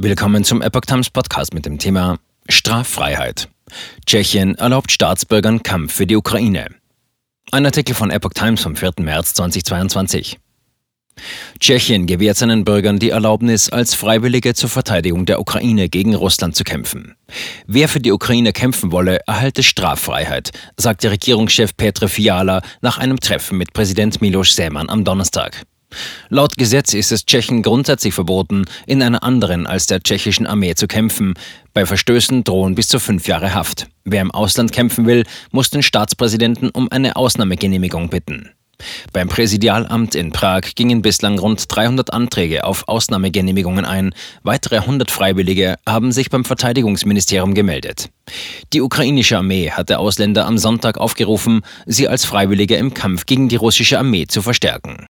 Willkommen zum Epoch Times Podcast mit dem Thema Straffreiheit. Tschechien erlaubt Staatsbürgern Kampf für die Ukraine. Ein Artikel von Epoch Times vom 4. März 2022. Tschechien gewährt seinen Bürgern die Erlaubnis, als Freiwillige zur Verteidigung der Ukraine gegen Russland zu kämpfen. Wer für die Ukraine kämpfen wolle, erhalte Straffreiheit, sagte Regierungschef Petr Fiala nach einem Treffen mit Präsident Miloš Zeman am Donnerstag. Laut Gesetz ist es Tschechen grundsätzlich verboten, in einer anderen als der tschechischen Armee zu kämpfen. Bei Verstößen drohen bis zu fünf Jahre Haft. Wer im Ausland kämpfen will, muss den Staatspräsidenten um eine Ausnahmegenehmigung bitten. Beim Präsidialamt in Prag gingen bislang rund 300 Anträge auf Ausnahmegenehmigungen ein. Weitere 100 Freiwillige haben sich beim Verteidigungsministerium gemeldet. Die ukrainische Armee hatte Ausländer am Sonntag aufgerufen, sie als Freiwillige im Kampf gegen die russische Armee zu verstärken.